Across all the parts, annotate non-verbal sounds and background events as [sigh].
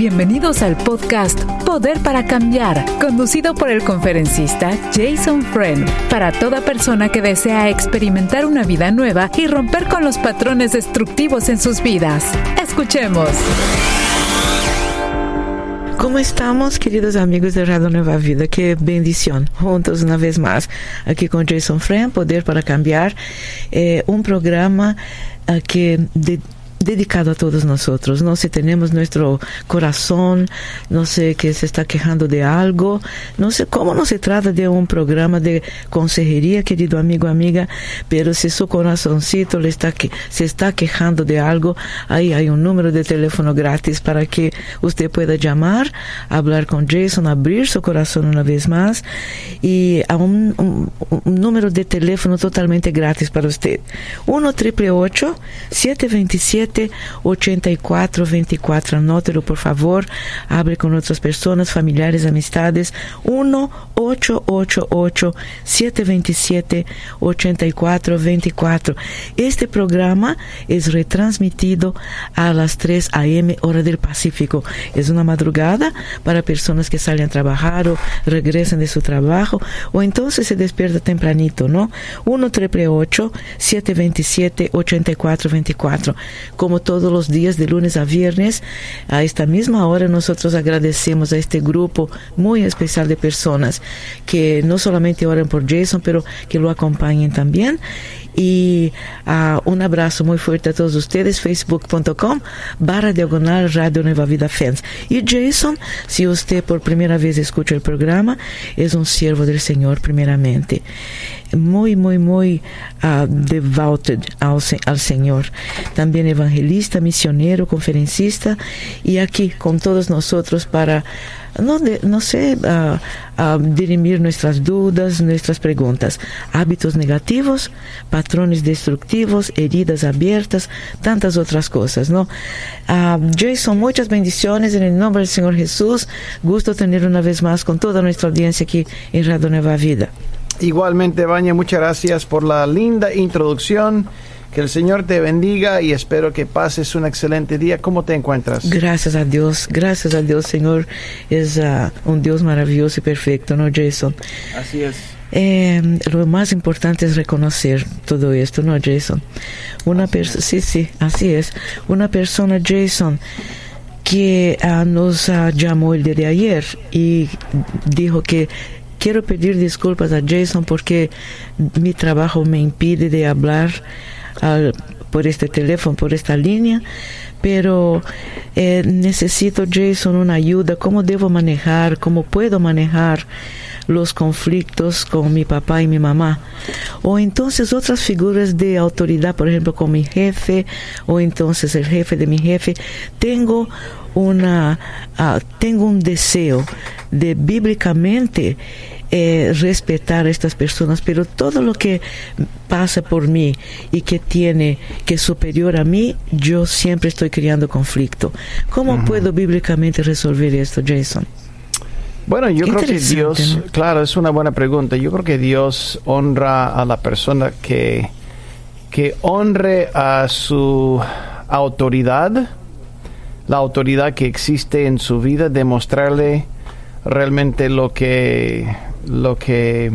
Bienvenidos al podcast Poder para Cambiar, conducido por el conferencista Jason Friend, para toda persona que desea experimentar una vida nueva y romper con los patrones destructivos en sus vidas. Escuchemos. ¿Cómo estamos, queridos amigos de Radio Nueva Vida? Qué bendición. Juntos una vez más, aquí con Jason Friend, Poder para Cambiar, eh, un programa uh, que de, dedicado a todos nosotros. No sé, tenemos nuestro corazón, no sé que se está quejando de algo, no sé cómo no se trata de un programa de consejería, querido amigo, amiga, pero si su corazoncito le está se está quejando de algo, ahí hay un número de teléfono gratis para que usted pueda llamar, hablar con Jason, abrir su corazón una vez más y a un, un, número de teléfono totalmente gratis para usted. 1 triple 727 8424. Anótelo, por favor. Hable con otras personas, familiares, amistades. 1-888-727-8424. Este programa es retransmitido a las 3 a.m. hora del Pacífico. Es una madrugada para personas que salen a trabajar o regresan de su trabajo o entonces se despierta tempranito, ¿no? 1 727 8424 como todos los días de lunes a viernes. A esta misma hora nosotros agradecemos a este grupo muy especial de personas que no solamente oran por Jason, pero que lo acompañen también. Y uh, un abrazo muy fuerte a todos ustedes, facebook.com barra diagonal Radio Nueva Vida Fans. Y Jason, si usted por primera vez escucha el programa, es un siervo del Señor primeramente. Muy, muy, muy uh, devoted al, al Señor. Evangelista, misionero, conferencista y aquí con todos nosotros para no, no sé, uh, uh, dirimir nuestras dudas, nuestras preguntas, hábitos negativos, patrones destructivos, heridas abiertas, tantas otras cosas, ¿no? Uh, Jason, muchas bendiciones en el nombre del Señor Jesús. Gusto tener una vez más con toda nuestra audiencia aquí en Radio Nueva Vida. Igualmente, Baña, muchas gracias por la linda introducción. Que el Señor te bendiga y espero que pases un excelente día. ¿Cómo te encuentras? Gracias a Dios, gracias a Dios, Señor. Es uh, un Dios maravilloso y perfecto, ¿no, Jason? Así es. Eh, lo más importante es reconocer todo esto, ¿no, Jason? Una persona, sí, sí, así es. Una persona, Jason, que uh, nos uh, llamó el día de ayer y dijo que quiero pedir disculpas a Jason porque mi trabajo me impide de hablar al, por este teléfono, por esta línea, pero eh, necesito, Jason, una ayuda. ¿Cómo debo manejar? ¿Cómo puedo manejar los conflictos con mi papá y mi mamá? O entonces otras figuras de autoridad, por ejemplo, con mi jefe, o entonces el jefe de mi jefe. Tengo una, uh, tengo un deseo de bíblicamente eh, respetar a estas personas, pero todo lo que pasa por mí y que tiene que es superior a mí, yo siempre estoy creando conflicto. ¿Cómo uh -huh. puedo bíblicamente resolver esto, Jason? Bueno, yo Qué creo que Dios, ¿no? claro, es una buena pregunta. Yo creo que Dios honra a la persona que, que honre a su autoridad, la autoridad que existe en su vida, demostrarle realmente lo que lo que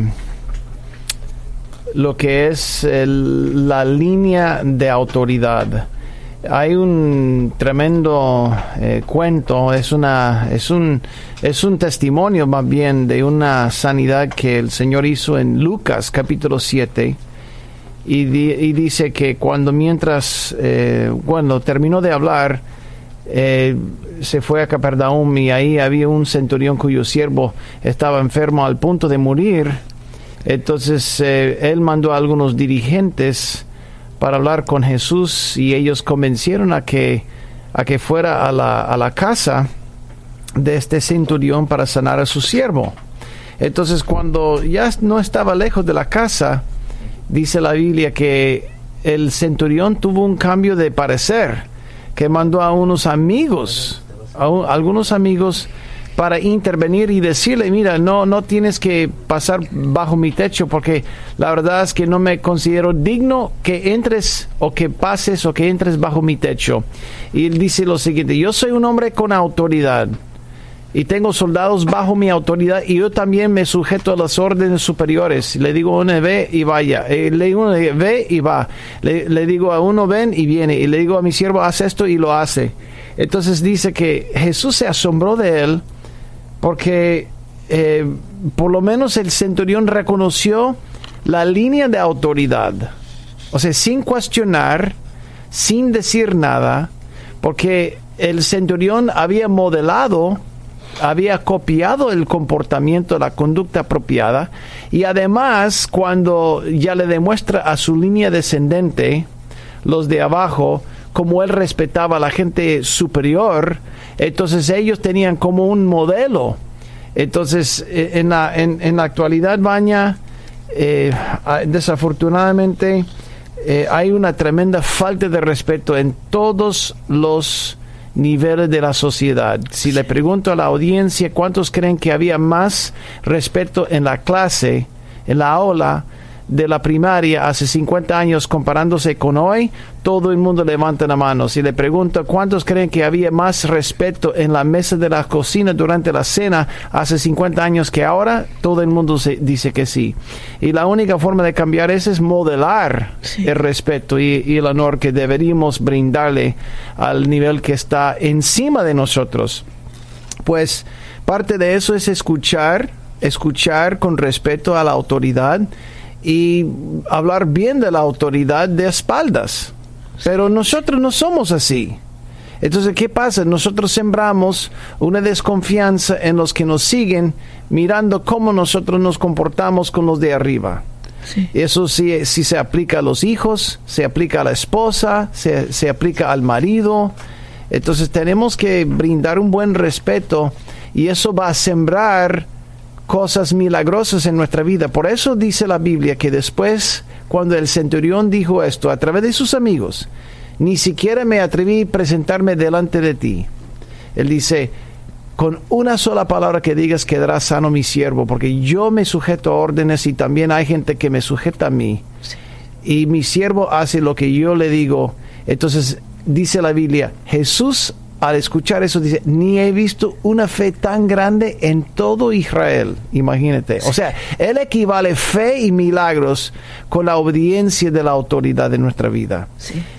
lo que es el, la línea de autoridad. Hay un tremendo eh, cuento, es una es un es un testimonio más bien de una sanidad que el Señor hizo en Lucas capítulo 7 y, di, y dice que cuando mientras eh, cuando terminó de hablar eh, se fue a Capernaum y ahí había un centurión cuyo siervo estaba enfermo al punto de morir. Entonces eh, él mandó a algunos dirigentes para hablar con Jesús y ellos convencieron a que, a que fuera a la, a la casa de este centurión para sanar a su siervo. Entonces cuando ya no estaba lejos de la casa, dice la Biblia que el centurión tuvo un cambio de parecer que mandó a unos amigos, a un, algunos amigos para intervenir y decirle, mira, no, no tienes que pasar bajo mi techo porque la verdad es que no me considero digno que entres o que pases o que entres bajo mi techo. Y él dice lo siguiente, yo soy un hombre con autoridad y tengo soldados bajo mi autoridad y yo también me sujeto a las órdenes superiores. Le digo a uno ve y vaya, eh, le digo uno ve y va, le, le, digo a uno ven y viene y le digo a mi siervo haz esto y lo hace. Entonces dice que Jesús se asombró de él porque eh, por lo menos el centurión reconoció la línea de autoridad. O sea, sin cuestionar, sin decir nada, porque el centurión había modelado, había copiado el comportamiento, la conducta apropiada, y además cuando ya le demuestra a su línea descendente, los de abajo, como él respetaba a la gente superior, entonces ellos tenían como un modelo. Entonces, eh, en la, en, la actualidad, Baña, eh, desafortunadamente, eh, hay una tremenda falta de respeto en todos los niveles de la sociedad. Si le pregunto a la audiencia cuántos creen que había más respeto en la clase, en la aula, de la primaria hace 50 años comparándose con hoy, todo el mundo levanta la mano. Si le pregunto cuántos creen que había más respeto en la mesa de la cocina durante la cena hace 50 años que ahora, todo el mundo se dice que sí. Y la única forma de cambiar eso es modelar el respeto y, y el honor que deberíamos brindarle al nivel que está encima de nosotros. Pues parte de eso es escuchar, escuchar con respeto a la autoridad y hablar bien de la autoridad de espaldas. Pero nosotros no somos así. Entonces, ¿qué pasa? Nosotros sembramos una desconfianza en los que nos siguen mirando cómo nosotros nos comportamos con los de arriba. Eso sí, sí, se aplica a los hijos, se aplica a la esposa, se, se aplica al marido. Entonces tenemos que brindar un buen respeto y eso va a sembrar cosas milagrosas en nuestra vida. Por eso dice la Biblia que después, cuando el centurión dijo esto a través de sus amigos, ni siquiera me atreví a presentarme delante de ti. Él dice, con una sola palabra que digas quedará sano mi siervo, porque yo me sujeto a órdenes y también hay gente que me sujeta a mí. Y mi siervo hace lo que yo le digo. Entonces dice la Biblia, Jesús al escuchar eso dice, ni he visto una fe tan grande en todo Israel. Imagínate. O sea, él equivale fe y milagros con la obediencia de la autoridad de nuestra vida.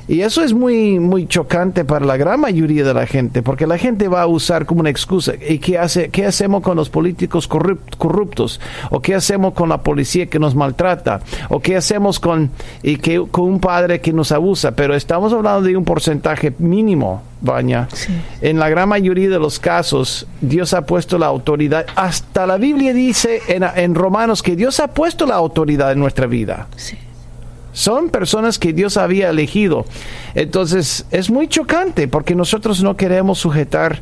Y eso es muy, muy chocante para la gran mayoría de la gente, porque la gente va a usar como una excusa. ¿Y qué, hace, qué hacemos con los políticos corruptos? ¿O qué hacemos con la policía que nos maltrata? ¿O qué hacemos con, y que, con un padre que nos abusa? Pero estamos hablando de un porcentaje mínimo Baña. En la gran mayoría de los casos, Dios ha puesto la autoridad. Hasta la Biblia dice en, Romanos que Dios ha puesto la autoridad en nuestra vida. Son personas que Dios había elegido. Entonces, es muy chocante porque nosotros no queremos sujetar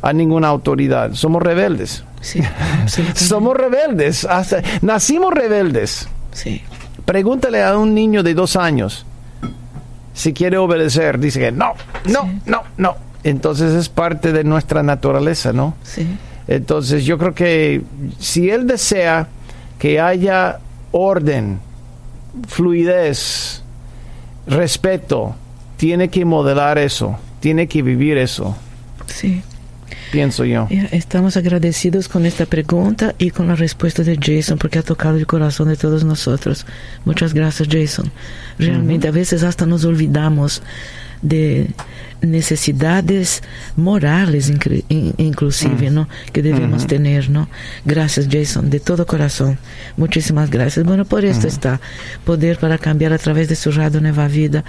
a ninguna autoridad. Somos rebeldes. [laughs] Somos rebeldes. Hasta, nacimos rebeldes. Pregúntale a un niño de dos años si quiere obedecer, dice que no, no, no, no. Entonces es parte de nuestra naturaleza, ¿no? Sí. Entonces yo creo que si él desea que haya orden, fluidez, respeto, tiene que modelar eso, tiene que vivir eso. Sí pienso yo. Estamos agradecidos con esta pregunta y con la respuesta de Jason porque ha tocado el corazón de todos nosotros. Muchas gracias, Jason. Realmente a veces hasta nos olvidamos de necesidades morales inclusive, ¿no? Que debemos tener. Gracias, Jason, de todo corazón. Muchísimas gracias. Bueno, por esto está Poder para Cambiar a través de su Radio Nueva Vida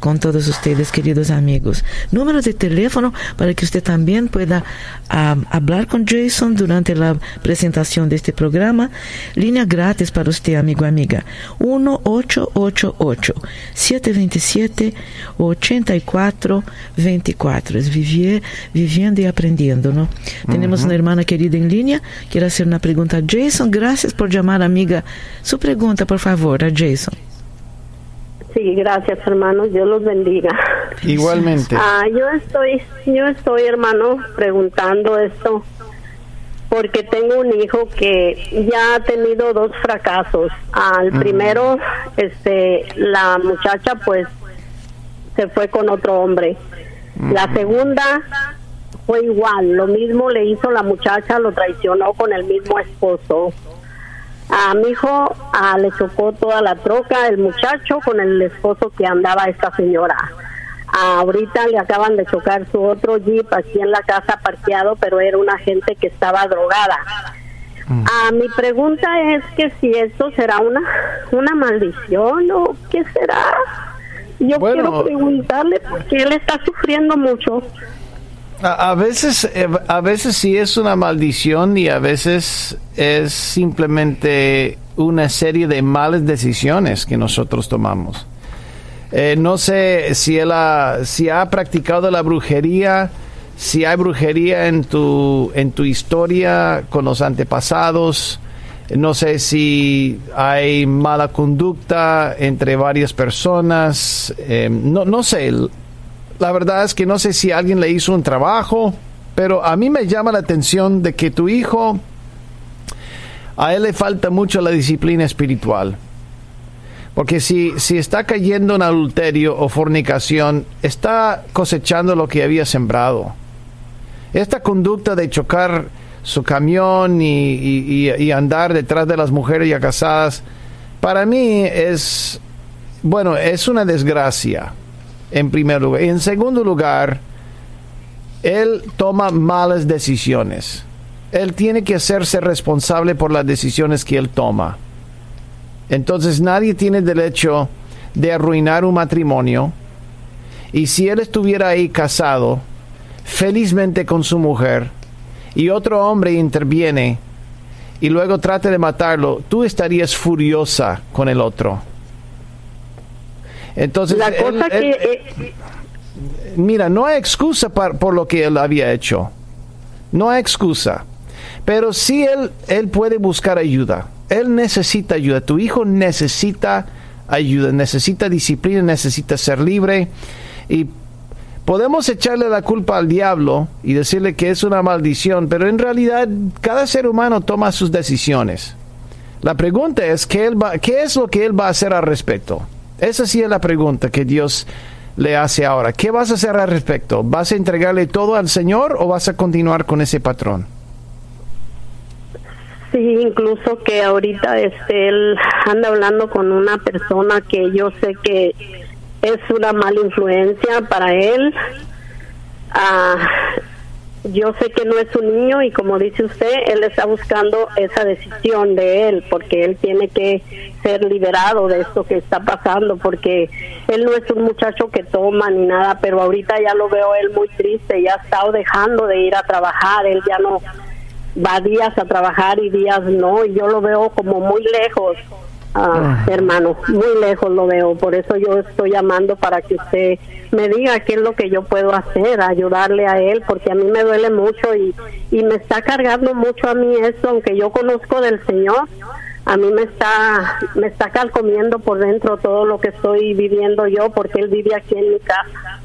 con todos ustedes, queridos amigos. Número de teléfono para que usted también pueda hablar con Jason durante la presentación de este programa. Línea gratis para usted, amigo, amiga. 1888 727 84 24. Vivir, viviendo y aprendiendo, ¿no? Tenemos una hermana querida en línea. Quiero hacer una pregunta a Jason. Gracias por llamar, amiga. Su pregunta, por favor, a Jason. Sí, gracias, hermanos. Dios los bendiga. Igualmente. Ah, yo estoy, yo estoy, hermano, preguntando esto porque tengo un hijo que ya ha tenido dos fracasos. Al primero, este, la muchacha, pues, se fue con otro hombre. La segunda fue igual, lo mismo le hizo la muchacha, lo traicionó con el mismo esposo. A mi hijo le chocó toda la troca el muchacho con el esposo que andaba esta señora. ahorita le acaban de chocar su otro jeep aquí en la casa parqueado, pero era una gente que estaba drogada. A mi pregunta es que si esto será una una maldición o qué será. Yo quiero preguntarle porque él está sufriendo mucho. A, veces, eh, a veces sí es una maldición y a veces es simplemente una serie de malas decisiones que nosotros tomamos. Eh, no sé si él ha, si ha practicado la brujería, si hay brujería en tu, en tu historia con los antepasados. No sé si hay mala conducta entre varias personas. Eh, no, no sé. La verdad es que no sé si alguien le hizo un trabajo, pero a mí me llama la atención de que tu hijo, a él le falta mucho la disciplina espiritual. Porque si, si está cayendo en adulterio o fornicación, está cosechando lo que había sembrado. Esta conducta de chocar su camión y, y andar detrás de las mujeres ya casadas, para mí es, bueno, es una desgracia en primer lugar. En segundo lugar, él toma malas decisiones. Él tiene que hacerse responsable por las decisiones que él toma. Entonces nadie tiene derecho de arruinar un matrimonio. Y si él estuviera ahí casado, felizmente con su mujer, y otro hombre interviene y luego trate de matarlo, tú estarías furiosa con el otro. Entonces, la cosa que, eh, mira, no hay excusa por lo que él había hecho. No hay excusa. Pero sí él, él puede buscar ayuda. Él necesita ayuda. Tu hijo necesita ayuda, necesita disciplina, necesita ser libre. Y podemos echarle la culpa al diablo y decirle que es una maldición, pero en realidad cada ser humano toma sus decisiones. La pregunta es, ¿qué, él va, ¿qué es lo que él va a hacer al respecto? Esa sí es la pregunta que Dios le hace ahora. ¿Qué vas a hacer al respecto? ¿Vas a entregarle todo al Señor o vas a continuar con ese patrón? Sí, incluso que ahorita este, él anda hablando con una persona que yo sé que es una mala influencia para él. Ah, yo sé que no es un niño y como dice usted, él está buscando esa decisión de él porque él tiene que ser liberado de esto que está pasando porque él no es un muchacho que toma ni nada, pero ahorita ya lo veo él muy triste, ya ha estado dejando de ir a trabajar, él ya no va días a trabajar y días no, y yo lo veo como muy lejos Ah, hermano, muy lejos lo veo, por eso yo estoy llamando para que usted me diga qué es lo que yo puedo hacer, ayudarle a él, porque a mí me duele mucho y, y me está cargando mucho a mí esto, aunque yo conozco del Señor, a mí me está me está calcomiendo por dentro todo lo que estoy viviendo yo, porque él vive aquí en mi casa.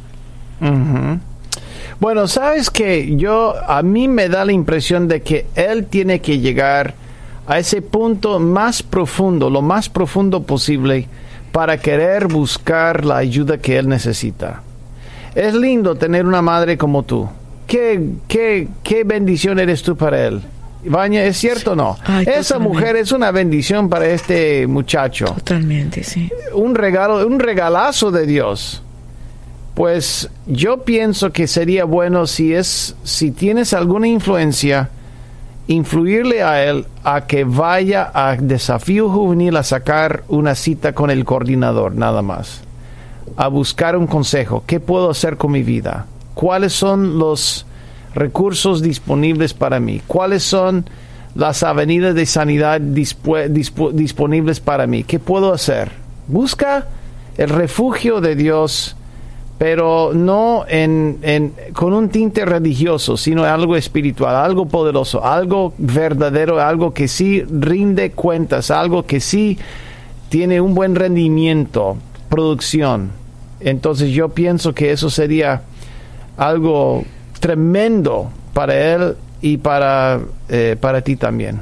Bueno, sabes que yo a mí me da la impresión de que él tiene que llegar a ese punto más profundo, lo más profundo posible, para querer buscar la ayuda que él necesita. Es lindo tener una madre como tú. ¿Qué, qué, qué bendición eres tú para él? Baña, ¿es cierto o no? Esa mujer es una bendición para este muchacho. Totalmente, sí. Un regalo, un regalazo de Dios. Pues yo pienso que sería bueno si es, si tienes alguna influencia, influirle a él a que vaya a desafío juvenil a sacar una cita con el coordinador, nada más. A buscar un consejo. ¿Qué puedo hacer con mi vida? ¿Cuáles son los recursos disponibles para mí? ¿Cuáles son las avenidas de sanidad disponibles para mí? ¿Qué puedo hacer? Busca el refugio de Dios pero no en, con un tinte religioso, sino algo espiritual, algo poderoso, algo verdadero, algo que sí rinde cuentas, algo que sí tiene un buen rendimiento, producción. Entonces yo pienso que eso sería algo tremendo para él y para, eh, para ti también.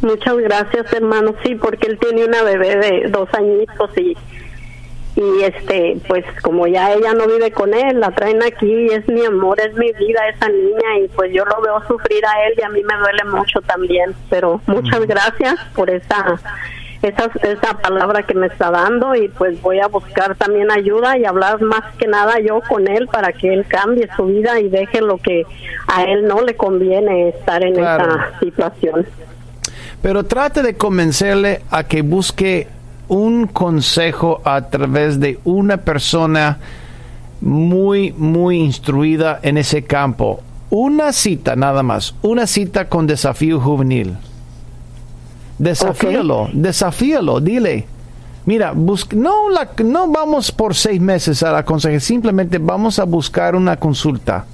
Muchas gracias, hermano. Sí, porque él tiene una bebé de dos añitos y y este pues como ya ella no vive con él la traen aquí es mi amor es mi vida esa niña y pues yo lo veo sufrir a él y a mí me duele mucho también pero muchas Mm. gracias por esa esa esa palabra que me está dando y pues voy a buscar también ayuda y hablar más que nada yo con él para que él cambie su vida y deje lo que a él no le conviene estar en Claro. esa situación Pero trate de convencerle a que busque un consejo a través de una persona muy, muy instruida en ese campo. Una cita nada más, una cita con desafío juvenil. Desafíalo, desafíalo, dile. Mira, bus- no, la, no vamos por seis meses a la consejería, simplemente vamos a buscar una consulta.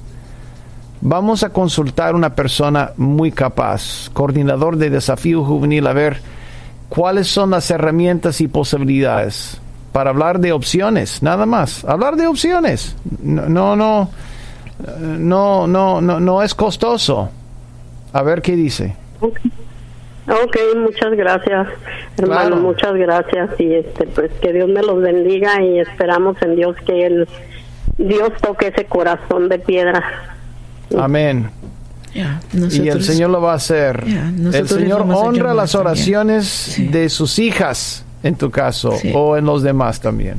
Vamos a consultar una persona muy capaz, coordinador de desafío juvenil, a ver cuáles son las herramientas y posibilidades para hablar de opciones, nada más. Hablar de opciones. No, no, no, no, no, no, no es costoso. A ver qué dice. Ok, muchas gracias, hermano, Claro. muchas gracias y este pues que Dios me los bendiga y esperamos en Dios que él Dios toque ese corazón de piedra. Amén. Y el Señor lo va a hacer. El Señor honra las oraciones Sí. de sus hijas, en tu caso, Sí. o en los demás también.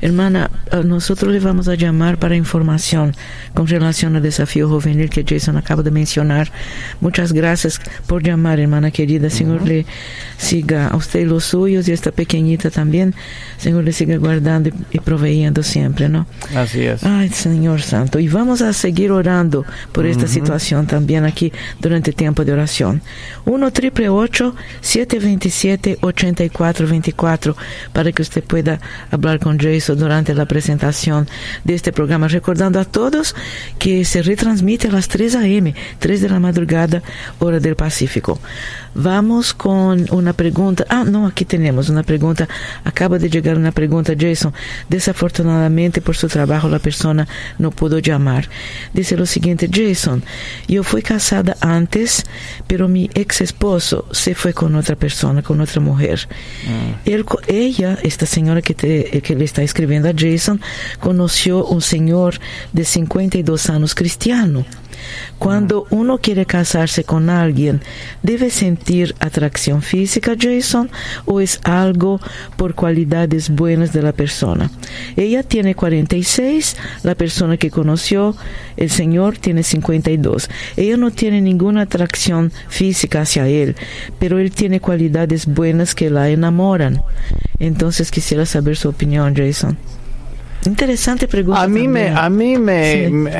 Hermana, eh, nosotros le vamos a llamar para información con relación al desafío juvenil que Jason acaba de mencionar. Muchas gracias por llamar, hermana querida. Señor le siga a usted y los suyos y esta pequeñita también. Señor le siga guardando y, proveyendo siempre, ¿no? Así es. Ay, Señor Santo. Y vamos a seguir orando por esta situación también aquí durante el tiempo de oración. 1 triple 727 8424 para que usted pueda hablar con Jason durante la presentación de este programa. Recordando a todos que se retransmite a las 3 a.m., 3 de la madrugada, hora del Pacífico. Vamos con una pregunta. Ah, no, aquí tenemos una pregunta. Acaba de llegar una pregunta, Jason. Desafortunadamente, por su trabajo, la persona no pudo llamar. Dice lo siguiente, Jason, yo fui casada antes, pero mi ex esposo se fue con otra persona, con otra mujer. Él co- ella, esta señora que, te- que le está escribiendo a Jason, conoció un señor de 52 años cristiano. Cuando uno quiere casarse con alguien, ¿debe sentir atracción física, Jason, o es algo por cualidades buenas de la persona? Ella tiene 46, la persona que conoció, el señor, tiene 52. Ella no tiene ninguna atracción física hacia él, pero él tiene cualidades buenas que la enamoran. Entonces quisiera saber su opinión, Jason. Interesante pregunta. A mí me, a mí me, Sí. me-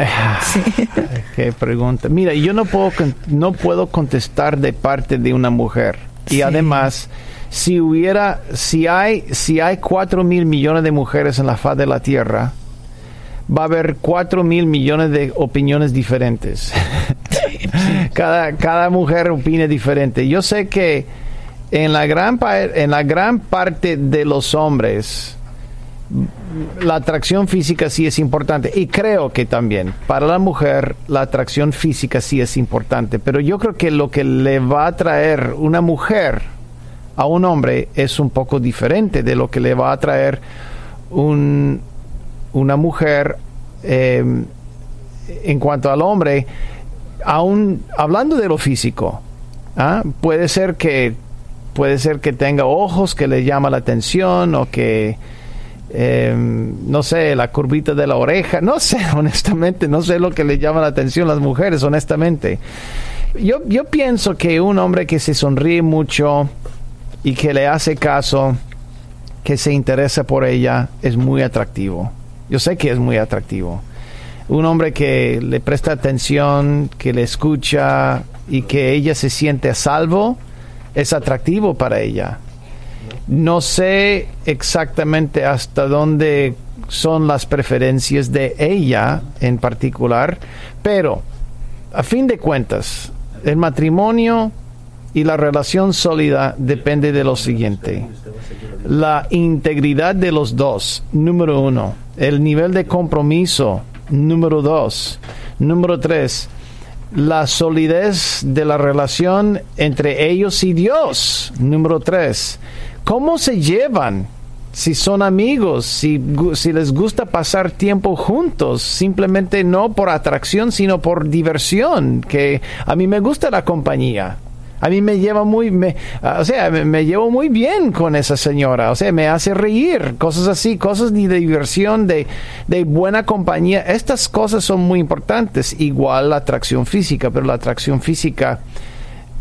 qué pregunta. Mira, yo no puedo, no puedo contestar de parte de una mujer. Y Sí. además, si hubiera, si hay, si hay cuatro mil millones de mujeres en la faz de la tierra, va a haber cuatro mil millones de opiniones diferentes. [laughs] cada, cada mujer opina diferente. Yo sé que en la gran, en la gran parte de los hombres, la atracción física sí es importante y creo que también para la mujer la atracción física sí es importante, pero yo creo que lo que le va a traer una mujer a un hombre es un poco diferente de lo que le va a traer un, una mujer eh, en cuanto al hombre, aún hablando de lo físico, ¿ah? puede ser que puede ser que tenga ojos que le llama la atención o que eh, no sé, la curvita de la oreja, no sé, [laughs] honestamente, no sé lo que le llama la atención a las mujeres, honestamente. Yo, yo pienso que un hombre que se sonríe mucho y que le hace caso, que se interesa por ella, es muy atractivo. Yo sé que es muy atractivo. Un hombre que le presta atención, que le escucha y que ella se siente a salvo, es atractivo para ella. No sé exactamente hasta dónde son las preferencias de ella en particular, pero a fin de cuentas, el matrimonio y la relación sólida depende de lo siguiente. La integridad de los dos, número uno. El nivel de compromiso, número dos. Número tres, la solidez de la relación entre ellos y Dios. Número tres, ¿cómo se llevan? Si son amigos, si, si les gusta pasar tiempo juntos, simplemente no por atracción, sino por diversión, que a mí me gusta la compañía. A mí me lleva muy, me, o sea, me, llevo muy bien con esa señora. O sea, me hace reír, cosas así, cosas de diversión, de, de buena compañía. Estas cosas son muy importantes. Igual la atracción física, pero la atracción física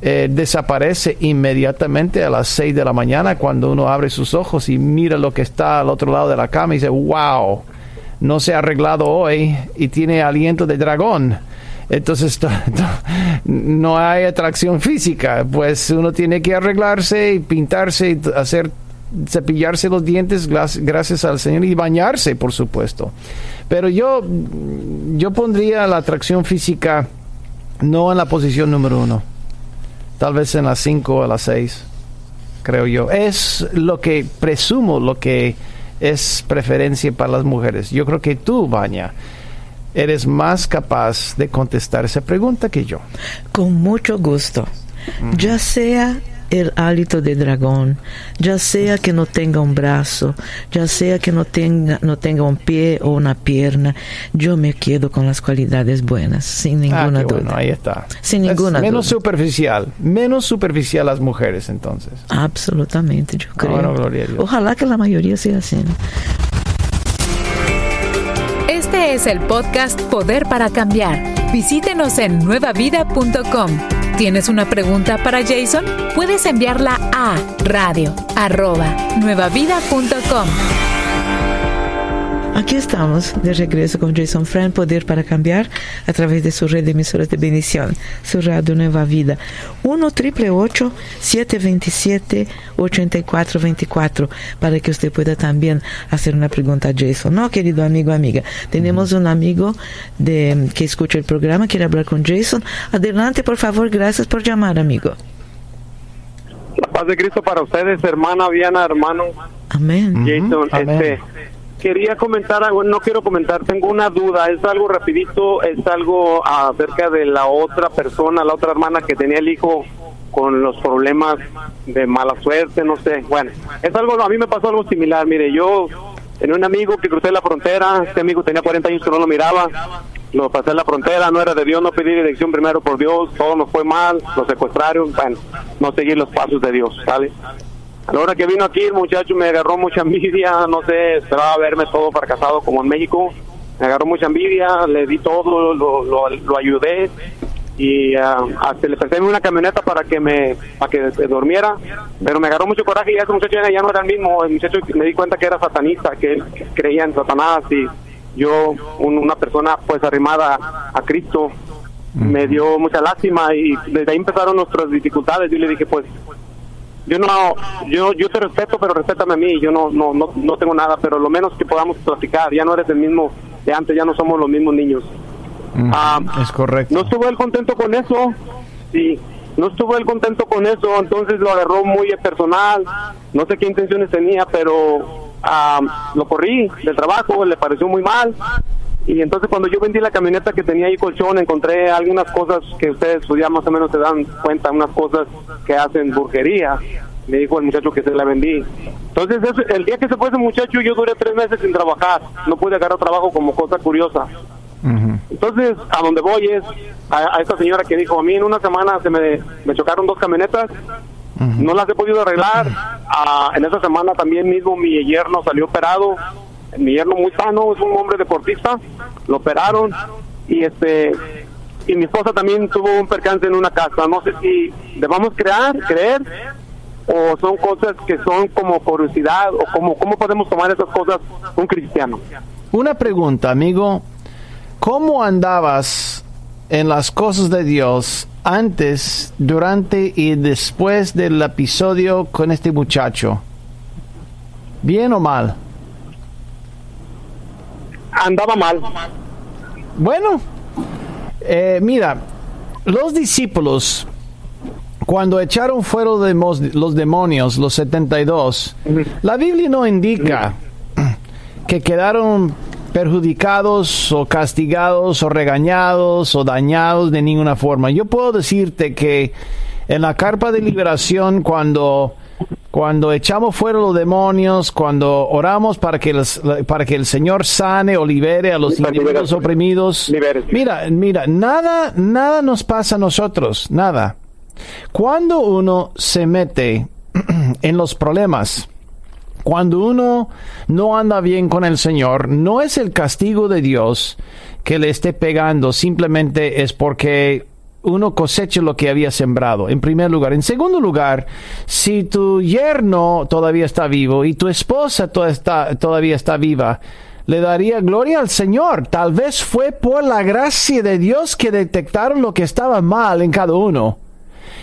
eh, desaparece inmediatamente a las 6 de la mañana cuando uno abre sus ojos y mira lo que está al otro lado de la cama y dice, wow, no se ha arreglado hoy y tiene aliento de dragón entonces [laughs] no hay atracción física, pues uno tiene que arreglarse y pintarse y hacer cepillarse los dientes gracias al Señor y bañarse, por supuesto. Pero yo, yo pondría la atracción física no en la posición número uno, tal vez en la cinco o la seis, creo yo. Es lo que presumo, lo que es preferencia para las mujeres. Yo creo que tú, Baña, eres más capaz de contestar esa pregunta que yo. Con mucho gusto. Ya sea el hálito de dragón, ya sea que no tenga un brazo, ya sea que no tenga, no tenga un pie o una pierna, yo me quedo con las cualidades buenas, sin ah, ninguna duda. Bueno, ahí está. Sin ninguna menos superficial, menos superficial las mujeres entonces. Absolutamente, yo creo. Ojalá que la mayoría sea así. Este es el podcast Poder para Cambiar. Visítenos en nuevavida.com. ¿Tienes una pregunta para Jason? Puedes enviarla a radio Aquí estamos de regreso con Jason Friend, Poder para Cambiar, a través de su red de emisoras de bendición, su radio Nueva Vida. 1 triple 727 8424 para que usted pueda también hacer una pregunta a Jason. No, querido amigo, amiga, tenemos un amigo de, que escucha el programa, quiere hablar con Jason. Adelante, por favor, gracias por llamar, amigo. La paz de Cristo para ustedes, hermana Viana, hermano. Amén. Jason, este quería comentar algo, no quiero comentar, tengo una duda, es algo rapidito, es algo acerca de la otra persona, la otra hermana que tenía el hijo con los problemas de mala suerte, no sé, bueno, es algo, a mí me pasó algo similar, mire, yo tenía un amigo que crucé la frontera, este amigo tenía 40 años que no lo miraba, lo pasé en la frontera, no era de Dios, no pedí dirección primero por Dios, todo nos fue mal, lo secuestraron, bueno, no seguir los pasos de Dios, ¿sale? A la hora que vino aquí el muchacho me agarró mucha envidia, no sé, esperaba verme todo fracasado como en México. Me agarró mucha envidia, le di todo, lo, lo, ayudé y uh, hasta le presté una camioneta para que me para que durmiera, pero me agarró mucho coraje y ese muchacho ya no era el mismo, el muchacho me di cuenta que era satanista, que él creía en Satanás y yo, una persona pues arrimada a Cristo, me dio mucha lástima y desde ahí empezaron nuestras dificultades. Yo le dije, pues yo no, yo, yo te respeto, pero respétame a mí, yo no, no, no, no tengo nada, pero lo menos que podamos platicar, ya no eres el mismo de antes, ya no somos los mismos niños. Ah, es correcto. No estuvo él contento con eso, sí, no estuvo él contento con eso, entonces lo agarró muy personal, no sé qué intenciones tenía, pero lo corrí del trabajo, le pareció muy mal, y entonces cuando yo vendí la camioneta que tenía ahí colchón, encontré algunas cosas que ustedes pues ya más o menos se dan cuenta, unas cosas que hacen burguería. Me dijo el muchacho que se la vendí. Entonces el día que se fue ese muchacho yo duré tres meses sin trabajar. No pude agarrar trabajo como cosa curiosa. Entonces, a donde voy es a, esta señora que dijo, a mí en una semana se me, me chocaron dos camionetas, no las he podido arreglar. Ah, en esa semana también mismo mi yerno salió operado, mi yerno muy sano, es un hombre deportista, lo operaron y este y mi esposa también tuvo un percance en una casa. No sé si debamos crear, creer o son cosas que son como curiosidad o como cómo podemos tomar esas cosas un cristiano. Una pregunta, amigo, ¿cómo andabas en las cosas de Dios antes, durante y después del episodio con este muchacho? ¿Bien o mal? Andaba mal. Bueno, eh, mira, los discípulos, cuando echaron fuera de los demonios, los 72, la Biblia no indica que quedaron perjudicados o castigados o regañados o dañados de ninguna forma. Yo puedo decirte que en la carpa de liberación cuando cuando echamos fuera los demonios, cuando oramos para que, para que el Señor sane o libere a los individuos oprimidos. Mira, mira, nada, nada nos pasa a nosotros, nada. Cuando uno se mete [clears throat] en los problemas, cuando uno no anda bien con el Señor, no es el castigo de Dios que le esté pegando, simplemente es porque uno cosecha lo que había sembrado, en primer lugar. En segundo lugar, si tu yerno todavía está vivo y tu esposa todavía está viva, le daría gloria al Señor. Tal vez fue por la gracia de Dios que detectaron lo que estaba mal en cada uno.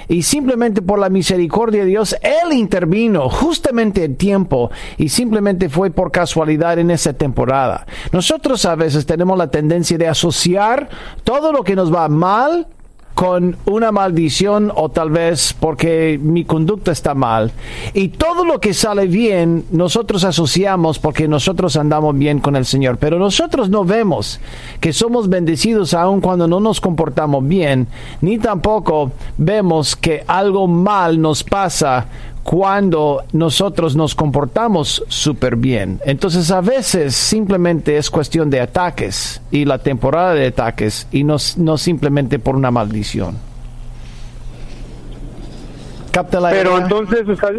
Y simplemente por la misericordia de Dios, Él intervino justamente en tiempo y simplemente fue por casualidad en esa temporada. Nosotros a veces tenemos la tendencia de asociar todo lo que nos va mal con una maldición o tal vez porque mi conducta está mal. Y todo lo que sale bien, nosotros asociamos porque nosotros andamos bien con el Señor. Pero nosotros no vemos que somos bendecidos aun cuando no nos comportamos bien, ni tampoco vemos que algo mal nos pasa cuando nosotros nos comportamos súper bien. Entonces a veces simplemente es cuestión de ataques y la temporada de ataques y no, no simplemente por una maldición. ¿Capta la Pero entonces estás,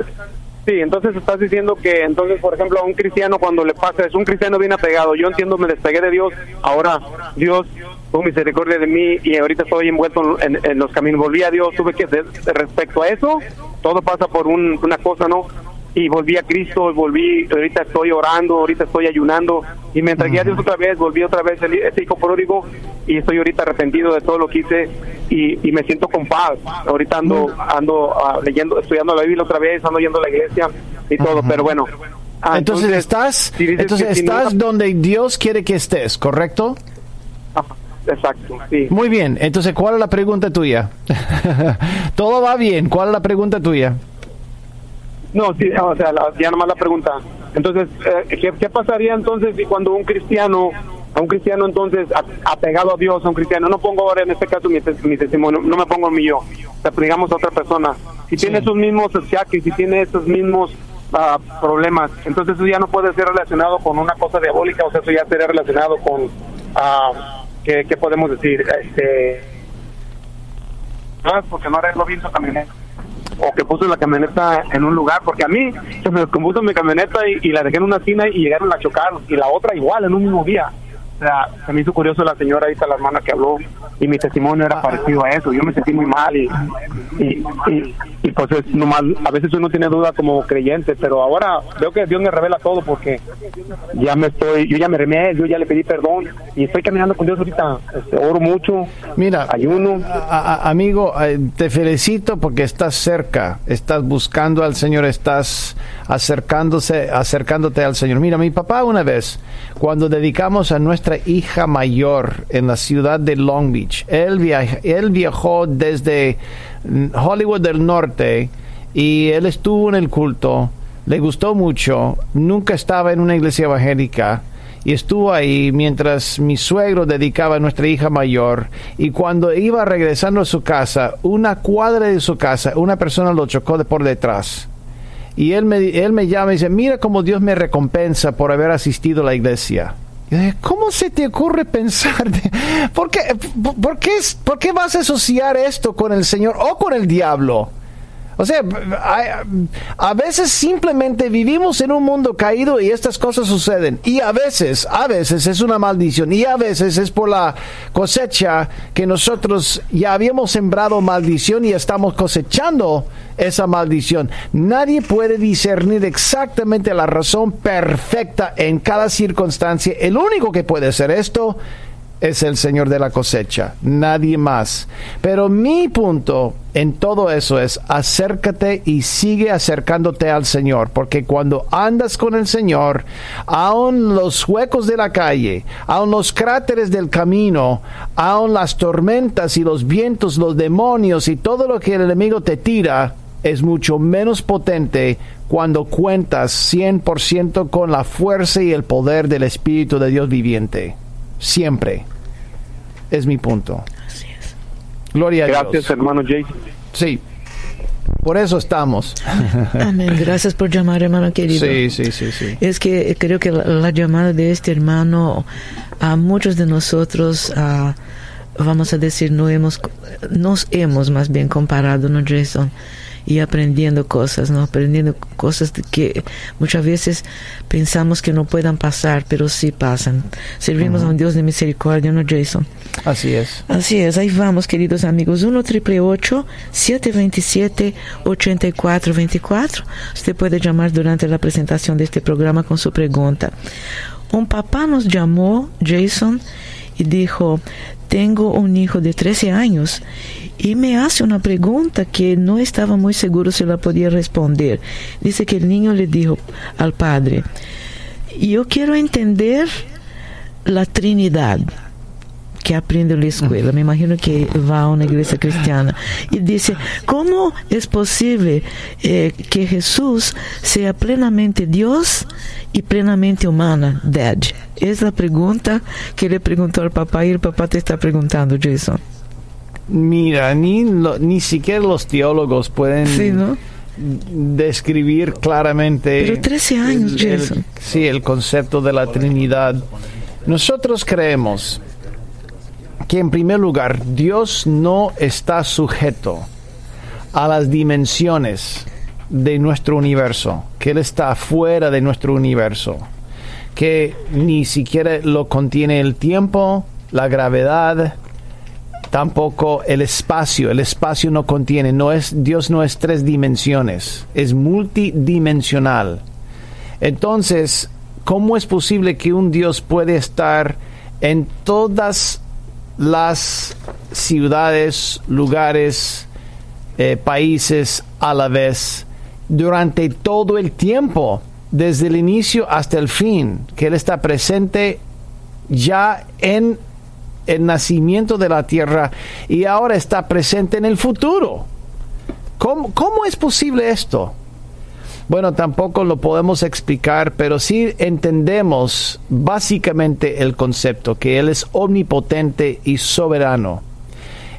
sí, entonces estás diciendo que entonces, por ejemplo, a un cristiano cuando le pasa, es un cristiano bien apegado, yo entiendo, me despegué de Dios, ahora Dios tuvo misericordia de mí y ahorita estoy envuelto en, los caminos, volví a Dios, tuve que, respecto a eso, todo pasa por una cosa, ¿no? Y volví a Cristo, volví, ahorita estoy orando, ahorita estoy ayunando y me entregué a Dios otra vez, volví otra vez el, ese hijo pródigo y estoy ahorita arrepentido de todo lo que hice y, me siento con paz. Ahorita ando ando uh, leyendo, estudiando la Biblia otra vez, ando yendo a la iglesia y todo, pero bueno. Ah, entonces, estás, entonces estás donde Dios quiere que estés, ¿correcto? Exacto, sí. Muy bien, entonces, ¿cuál es la pregunta tuya? [laughs] Todo va bien, ¿cuál es la pregunta tuya? No, sí, o sea, ya nomás la pregunta. Entonces, eh, ¿qué, pasaría entonces si cuando un cristiano, a un cristiano entonces apegado a Dios, a un cristiano, no pongo ahora en este caso mi, testimonio, no me pongo mi yo, o sea, digamos a otra persona, si tiene esos mismos achaques, si tiene esos mismos uh, problemas, entonces eso ya no puede ser relacionado con una cosa diabólica, o sea, eso ya sería relacionado con... Uh, ¿qué, podemos decir? Este, no es porque no arregló bien su camioneta o que puso la camioneta en un lugar, porque a mí se me descompuso mi camioneta y, la dejé en una esquina y llegaron a chocar, y la otra igual, en un mismo día. O sea, se me hizo curioso la señora, ahí está la hermana que habló, y mi testimonio era parecido a eso. Yo me sentí muy mal y, y, y, pues es normal. A veces uno tiene duda como creyente, pero ahora veo que Dios me revela todo porque ya me estoy, yo ya me remé, yo ya le pedí perdón y estoy caminando con Dios ahorita. Este, oro mucho, Mira, ayuno. amigo, eh, te felicito porque estás cerca, estás buscando al Señor, estás acercándose, acercándote al Señor. Mira, mi papá una vez, cuando dedicamos a nuestra hija mayor en la ciudad de Long Beach, él, viajó desde Hollywood del Norte y él estuvo en el culto, le gustó mucho, nunca estaba en una iglesia evangélica y estuvo ahí mientras mi suegro dedicaba a nuestra hija mayor. Y cuando iba regresando a su casa, una cuadra de su casa, una persona lo chocó por detrás. Y él me, él me llama y dice, mira cómo Dios me recompensa por haber asistido a la iglesia. ¿Cómo se te ocurre pensar? ¿Por qué, por, ¿Por qué vas a asociar esto con el Señor o con el diablo? O sea, a, veces simplemente vivimos en un mundo caído y estas cosas suceden. Y a veces, a veces es una maldición. Y a veces es por la cosecha que nosotros ya habíamos sembrado maldición y estamos cosechando esa maldición. Nadie puede discernir exactamente la razón perfecta en cada circunstancia. El único que puede hacer esto es el Señor de la cosecha, nadie más. Pero mi punto en todo eso es acércate y sigue acercándote al Señor, porque cuando andas con el Señor, aun los huecos de la calle, aun los cráteres del camino, aun las tormentas y los vientos, los demonios y todo lo que el enemigo te tira, es mucho menos potente cuando cuentas 100% con la fuerza y el poder del Espíritu de Dios viviente. Siempre. Es mi punto. Así es. Gloria a Dios. Gracias, hermano Jay. Sí. Por eso estamos. Amén. Gracias por llamar, hermano querido. Sí, sí, sí, sí. Es que creo que la, la llamada de este hermano a muchos de nosotros, ah, vamos a decir, no hemos, nos hemos más bien comparado, ¿no, Jason? Y aprendiendo cosas, ¿no? Aprendiendo cosas que muchas veces pensamos que no puedan pasar, pero sí pasan. Servimos a un Dios de misericordia, ¿no, Jason? Así es. Así es, ahí vamos, queridos amigos. 1 triple 727 8424 Usted puede llamar durante la presentación de este programa con su pregunta. Un papá nos llamó, Jason, y dijo, tengo un hijo de 13 años y me hace una pregunta que no estaba muy seguro si la podía responder. Dice que el niño le dijo al padre, yo quiero entender la Trinidad que aprende en la escuela, me imagino que va a una iglesia cristiana, y dice, ¿cómo es posible eh, que Jesús sea plenamente Dios y plenamente humana, Dad? Es la pregunta que le preguntó al papá y el papá te está preguntando, Jason. Mira, ni, lo- ni siquiera los teólogos pueden Sí, ¿no? describir claramente. Pero 13 años, el- sí, el concepto de la Trinidad. Nosotros creemos que en primer lugar Dios no está sujeto a las dimensiones de nuestro universo, que Él está fuera de nuestro universo, que ni siquiera lo contiene el tiempo, la gravedad, tampoco el espacio. El espacio no contiene, no es Dios no es tres dimensiones, es multidimensional. Entonces, ¿cómo es posible que un Dios puede estar en todas las ciudades, lugares, eh, países a la vez durante todo el tiempo, desde el inicio hasta el fin, que Él está presente ya en el nacimiento de la tierra y ahora está presente en el futuro. ¿Cómo, cómo es posible esto? Bueno, tampoco lo podemos explicar, pero sí entendemos básicamente el concepto, que Él es omnipotente y soberano.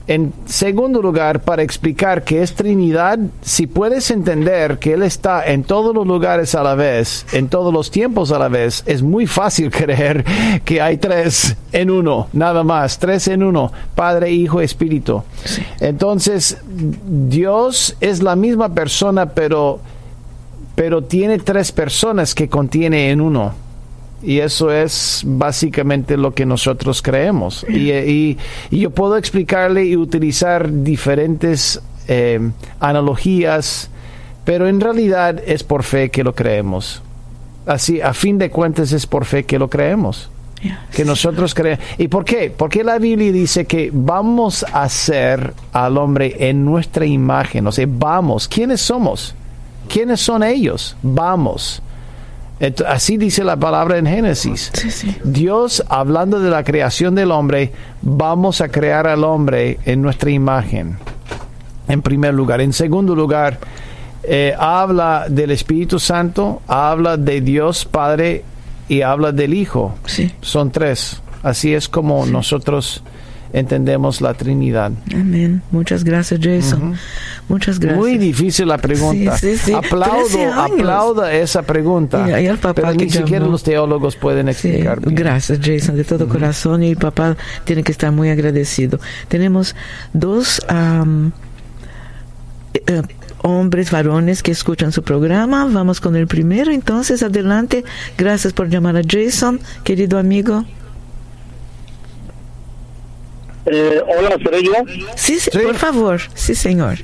En segundo lugar, para explicar que es Trinidad, si puedes entender que Él está en todos los lugares a la vez, en todos los tiempos a la vez, es muy fácil [laughs] creer que hay tres en uno, nada más, tres en uno, Padre, Hijo, Espíritu. Entonces, Dios es la misma persona, pero, pero tiene tres personas que contiene en uno. Y eso es básicamente lo que nosotros creemos. Y, y- y yo puedo explicarle y utilizar diferentes eh, analogías, pero en realidad es por fe que lo creemos. Así, a fin de cuentas, es por fe que lo creemos. Que nosotros creemos. ¿Y por qué? Porque la Biblia dice que vamos a hacer al hombre en nuestra imagen. O sea, vamos. ¿Quiénes somos? ¿Quiénes son ellos? Vamos. Así dice la palabra en Génesis. Sí, sí. Dios, hablando de la creación del hombre, vamos a crear al hombre en nuestra imagen. En primer lugar. En segundo lugar, eh, habla del Espíritu Santo, habla de Dios Padre y habla del Hijo. Sí. Son tres. Así es como nosotros entendemos la Trinidad. Amén. Muchas gracias, Jason. Muchas gracias. Muy difícil la pregunta. Sí, sí, sí. Aplaudo, 13 años. aplauda esa pregunta. Y papá pero ni siquiera los teólogos pueden explicar. gracias Jason, de todo corazón y el papá tiene que estar muy agradecido. Tenemos dos am, eh, hombres, varones que escuchan su programa. Vamos con el primero, entonces adelante. Gracias por llamar a Jason, querido amigo. Eh, hola, ¿seré yo? Sí, por favor. Sí, señor.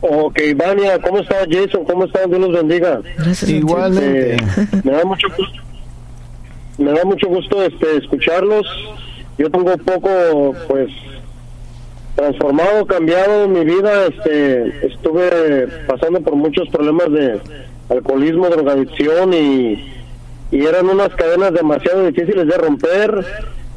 Ok, Vania, ¿cómo está Jason? ¿Cómo está? Dios los bendiga. Gracias. Igualmente. Eh, me da mucho gusto, me da mucho gusto este, escucharlos. Yo tengo un poco, pues, transformado, cambiado en mi vida. Este, estuve pasando por muchos problemas de alcoholismo, drogadicción y, y eran unas cadenas demasiado difíciles de romper.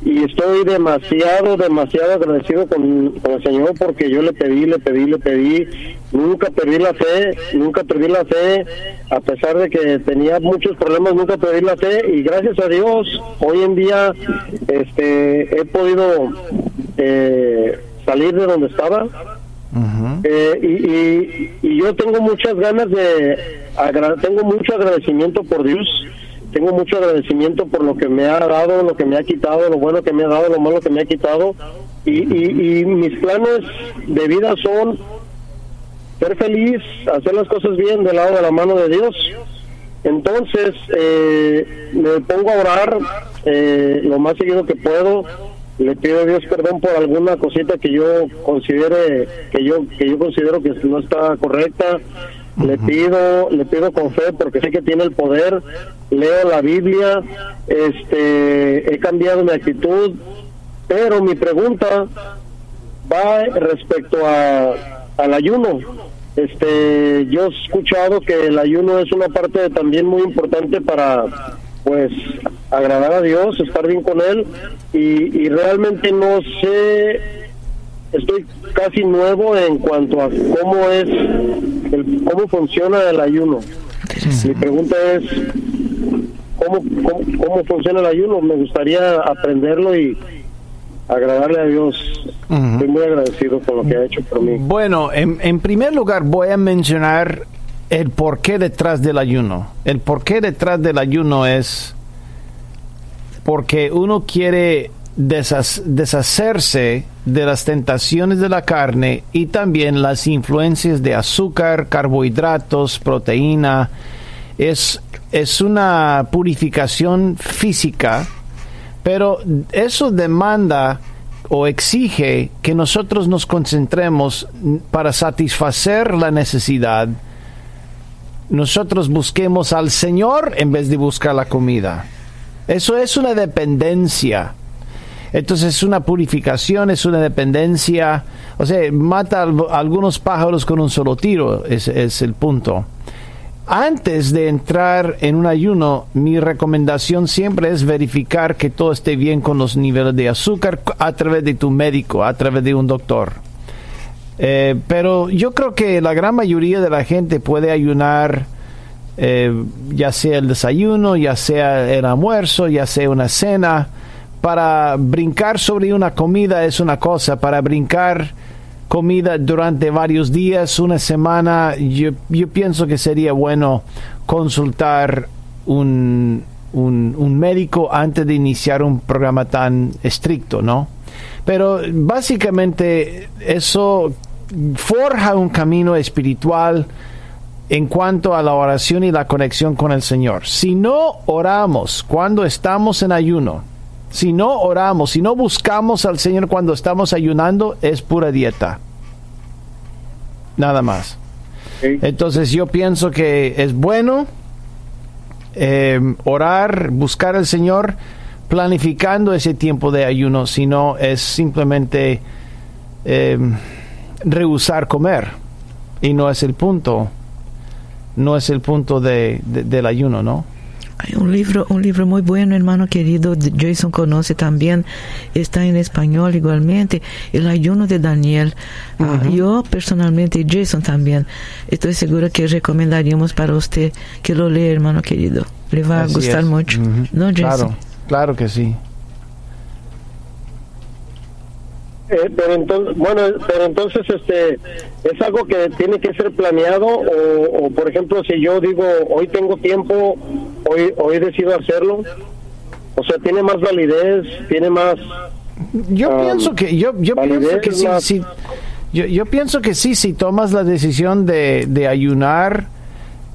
Y estoy demasiado, demasiado agradecido con, el Señor porque yo le pedí, le pedí, le pedí, nunca perdí la fe, nunca perdí la fe, a pesar de que tenía muchos problemas, nunca perdí la fe. Y gracias a Dios hoy en día este, he podido eh, salir de donde estaba. Eh, y, y, yo tengo muchas ganas de, tengo mucho agradecimiento por Dios tengo mucho agradecimiento por lo que me ha dado, lo que me ha quitado, lo bueno que me ha dado, lo malo que me ha quitado. Y, y, mis planes de vida son ser feliz, hacer las cosas bien del lado de la mano de Dios. Entonces, eh, me pongo a orar eh, lo más seguido que puedo. Le pido a Dios perdón por alguna cosita que yo considere que yo que yo considero que no está correcta le pido le pido con fe porque sé que tiene el poder. Leo la Biblia este he cambiado mi actitud pero mi pregunta va respecto a al ayuno. Este yo he escuchado que el ayuno es una parte también muy importante para pues agradar a Dios estar bien con él y, y realmente no sé estoy casi nuevo en cuanto a cómo es, el, cómo funciona el ayuno. Mi pregunta es, ¿cómo, cómo, funciona el ayuno? Me gustaría aprenderlo y agradarle a Dios. Estoy muy agradecido por lo que ha hecho por mí. Bueno, en, en primer lugar voy a mencionar el porqué detrás del ayuno. El porqué detrás del ayuno es porque uno quiere deshacerse de las tentaciones de la carne y también las influencias de azúcar, carbohidratos, proteína. Es, es una purificación física, pero eso demanda o exige que nosotros nos concentremos para satisfacer la necesidad. Nosotros busquemos al Señor en vez de buscar la comida. Eso es una dependencia entonces es una purificación, es una dependencia, o sea, mata a algunos pájaros con un solo tiro, es, es el punto. Antes de entrar en un ayuno, mi recomendación siempre es verificar que todo esté bien con los niveles de azúcar a través de tu médico, a través de un doctor. Eh, pero yo creo que la gran mayoría de la gente puede ayunar, eh, ya sea el desayuno, ya sea el almuerzo, ya sea una cena para brincar sobre una comida es una cosa, para brincar comida durante varios días, una semana, yo, yo pienso que sería bueno consultar un, un, un, médico antes de iniciar un programa tan estricto, ¿no? Pero básicamente eso forja un camino espiritual en cuanto a la oración y la conexión con el Señor. Si no oramos cuando estamos en ayuno, si no oramos, si no buscamos al Señor cuando estamos ayunando, es pura dieta. Nada más. Entonces yo pienso que es bueno eh, orar, buscar al Señor, planificando ese tiempo de ayuno, si no es simplemente eh, rehusar comer. Y no es el punto, no es el punto de, del ayuno, ¿no? Hay un libro, un libro muy bueno, hermano querido, Jason conoce también, está en español igualmente, El ayuno de Daniel. Ah, yo personalmente, Jason también, estoy seguro que recomendaríamos para usted que lo lea, hermano querido. Le va a gustar mucho. ¿No, Jason? Claro, claro que sí. Eh, pero entonces, bueno, pero entonces este es algo que tiene que ser planeado o, por ejemplo si yo digo hoy tengo tiempo, hoy hoy decido hacerlo, o sea tiene más validez, tiene más. Yo um, pienso que yo yo pienso que sí, yo, yo pienso que sí si tomas la decisión de, de ayunar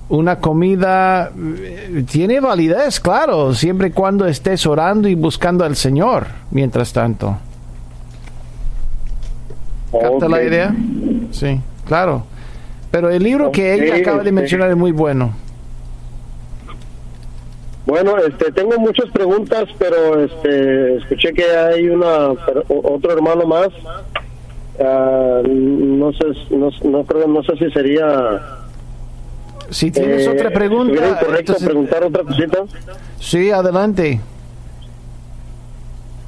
una comida eh, tiene validez, claro, siempre y cuando estés orando y buscando al Señor mientras tanto. ¿Capta la idea? Sí, claro. Pero el libro que ella acaba de mencionar es muy bueno. Bueno, este, tengo muchas preguntas, pero este, escuché que hay una otro hermano más. Ah, no sé, no, no, creo, no sé si sería. Si tienes otra eh, pregunta, correcto preguntar otra cosita. Sí, adelante.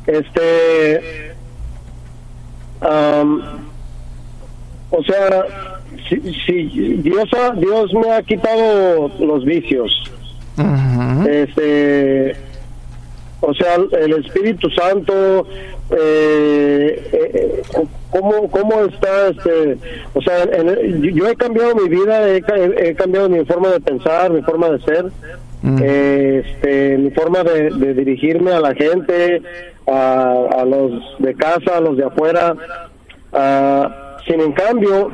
este, am, o sea, si, si Dios, ha- Dios me ha quitado los vicios, este, o sea, el Espíritu Santo, eh, eh, ¿cómo, ¿cómo está? Este, o sea, en- yo he cambiado mi vida, he cambiado mi forma de pensar, mi forma de ser, eh, este, mi forma de, de dirigirme a la gente, a, a los de casa, a los de afuera. Ah, sin en cambio,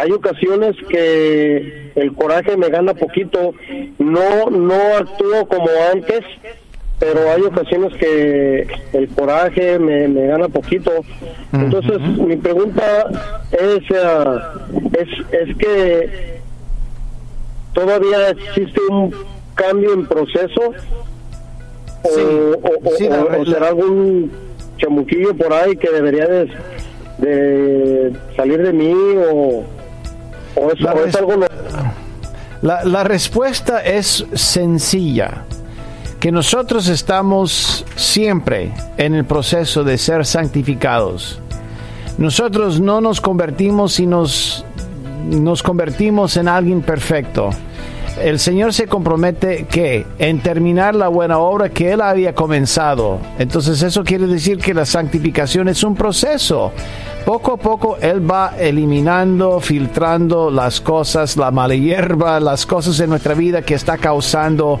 hay ocasiones que el coraje me gana poquito, no, no actúo como antes, pero hay ocasiones que el coraje me, me gana poquito. Entonces, mi pregunta es, ah, es, es que todavía existe un cambio en proceso o, Sí, o- o- sí, la- o- la- será algún chamuquillo por ahí que debería de, de salir de mí o, o es, es algo La, la respuesta es sencilla, que nosotros estamos siempre en el proceso de ser santificados. Nosotros no nos convertimos y nos, nos convertimos en alguien perfecto. El Señor se compromete que en terminar la buena obra que Él había comenzado. Entonces eso quiere decir que la santificación es un proceso. Poco a poco Él va eliminando, filtrando las cosas, la mala hierba, las cosas en nuestra vida que está causando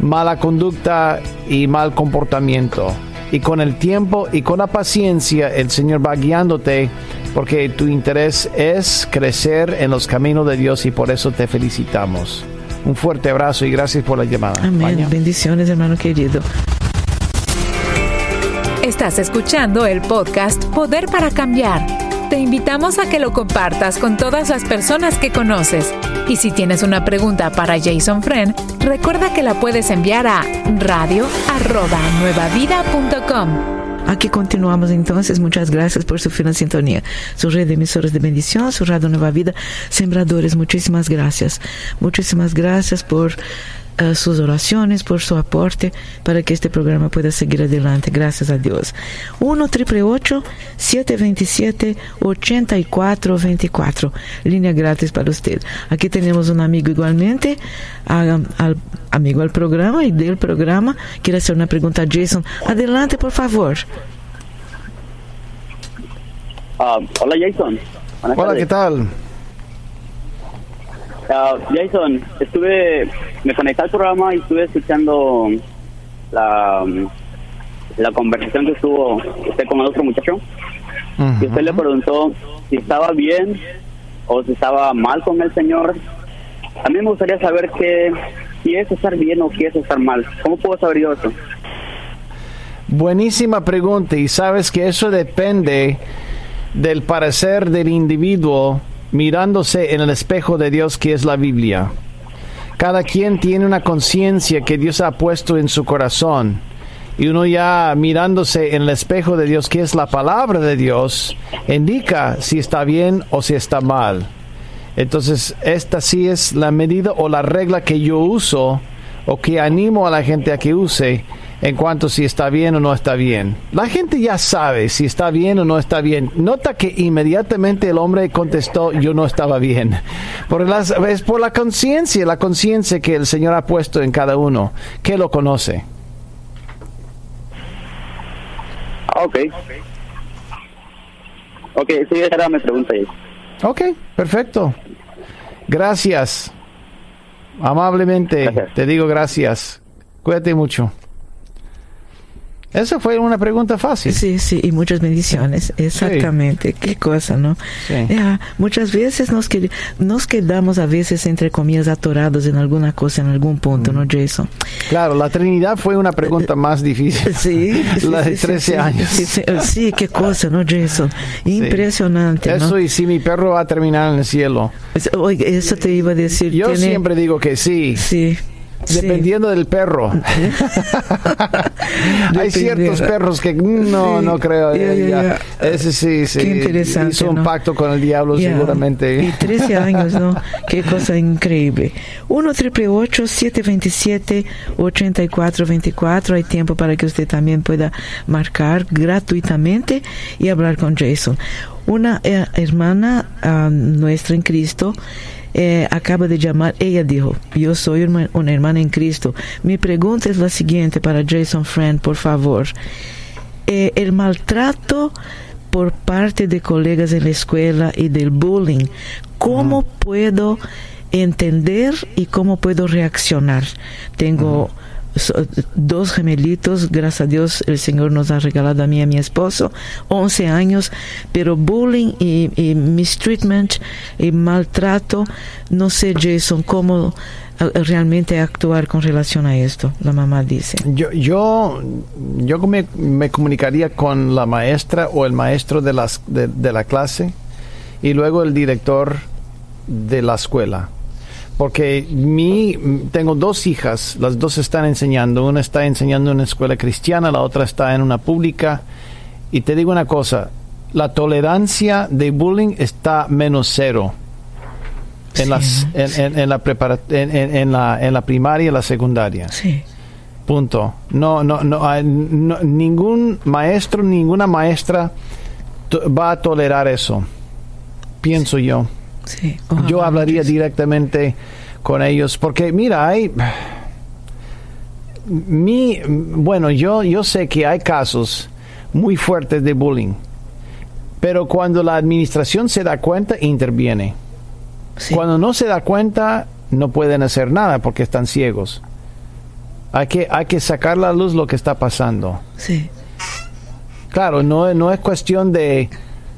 mala conducta y mal comportamiento. Y con el tiempo y con la paciencia el Señor va guiándote porque tu interés es crecer en los caminos de Dios y por eso te felicitamos. Un fuerte abrazo y gracias por la llamada. Amén. Bendiciones, hermano querido. Estás escuchando el podcast Poder para Cambiar. Te invitamos a que lo compartas con todas las personas que conoces. Y si tienes una pregunta para Jason Friend, recuerda que la puedes enviar a radio@nuevavida.com. Aquí continuamos entonces. Muchas gracias por su fiel sintonía. Su de emisoras de bendición, su radio Nueva Vida, Sembradores. Muchísimas gracias. Muchísimas gracias por sus oraciones, por su aporte para que este programa pueda seguir adelante. Gracias a Dios. 1 triple 727 8424 Línea gratis para usted. Aquí tenemos un amigo igualmente, a- al amigo al programa y del programa. Quiere hacer una pregunta a Jason. Adelante, por favor. Ah, hola Jason. Buenas Hola, tardes. ¿qué tal? Ah, Jason, estuve, me conecté al programa y estuve escuchando la, la conversación que estuvo usted con el otro muchacho. Y usted le preguntó si estaba bien o si estaba mal con el Señor. A mí me gustaría saber qué, si es estar bien o qué es estar mal. ¿Cómo puedo saber yo eso? Buenísima pregunta y sabes que eso depende del parecer del individuo mirándose en el espejo de Dios que es la Biblia. Cada quien tiene una conciencia que Dios ha puesto en su corazón y uno ya mirándose en el espejo de Dios que es la palabra de Dios indica si está bien o si está mal. Entonces, esta sí es la medida o la regla que yo uso o que animo a la gente a que use en cuanto si está bien o no está bien. La gente ya sabe si está bien o no está bien. Nota que inmediatamente el hombre contestó yo no estaba bien. Por las, es por la conciencia, la conciencia que el Señor ha puesto en cada uno, que lo conoce. Ok. Ok, sí, esa era mi pregunta. Ok, perfecto. Gracias. Amablemente Gracias. te digo gracias. Cuídate mucho. Esa fue una pregunta fácil. Sí, sí, y muchas bendiciones. Exactamente, qué cosa, ¿no? Sí. Muchas veces nos, qued- nos quedamos a veces, entre comillas, atorados en alguna cosa, en algún punto, ¿no, Jason? Claro, la Trinidad fue una pregunta más difícil. [laughs] Sí, sí, la de sí, sí, 13 sí, años. Sí, sí, sí, qué cosa, ¿no, Jason? Impresionante, ¿no? Eso y si mi perro va a terminar en el cielo. Oiga, eso te iba a decir. Yo tiene- siempre digo que sí. Sí, Dependiendo del perro. [laughs] Hay ciertos perros que no, no creo. Ese sí, sí. Qué interesante. Hizo un pacto con el diablo seguramente. Y [laughs] 13 años, ¿no? Qué cosa increíble. 1 727 8424 Hay tiempo para que usted también pueda marcar gratuitamente y hablar con Jason. Una eh, hermana uh, nuestra en Cristo eh, acaba de llamar, ella dijo, yo soy una, hermana en Cristo. Mi pregunta es la siguiente para Jason Friend, por favor. Eh, el maltrato por parte de colegas en la escuela y del bullying, ¿cómo puedo entender y cómo puedo reaccionar? Tengo dos gemelitos, gracias a Dios el Señor nos ha regalado a mí y a mi esposo, 11 años, pero bullying y, mistreatment y maltrato, no sé Jason, cómo eh, realmente actuar con relación a esto, la mamá dice. Yo, yo, me comunicaría con la maestra o el maestro de, las, de la clase y luego el director de la escuela porque mi, tengo dos hijas, las dos están enseñando, una está enseñando en una escuela cristiana, la otra está en una pública, y te digo una cosa, la tolerancia de bullying está menos cero en, las, en, la en, la, en la primaria y la secundaria. Sí. Punto. No, no, no, ningún maestro, ninguna maestra va a tolerar eso, pienso yo yo hablaría directamente con ellos porque mira, hay mi bueno, yo yo sé que hay casos muy fuertes de bullying. Pero cuando la administración se da cuenta, interviene. Cuando no se da cuenta, no pueden hacer nada porque están ciegos. Hay que, hay que sacar a la luz lo que está pasando. Sí. Claro, no, no es cuestión de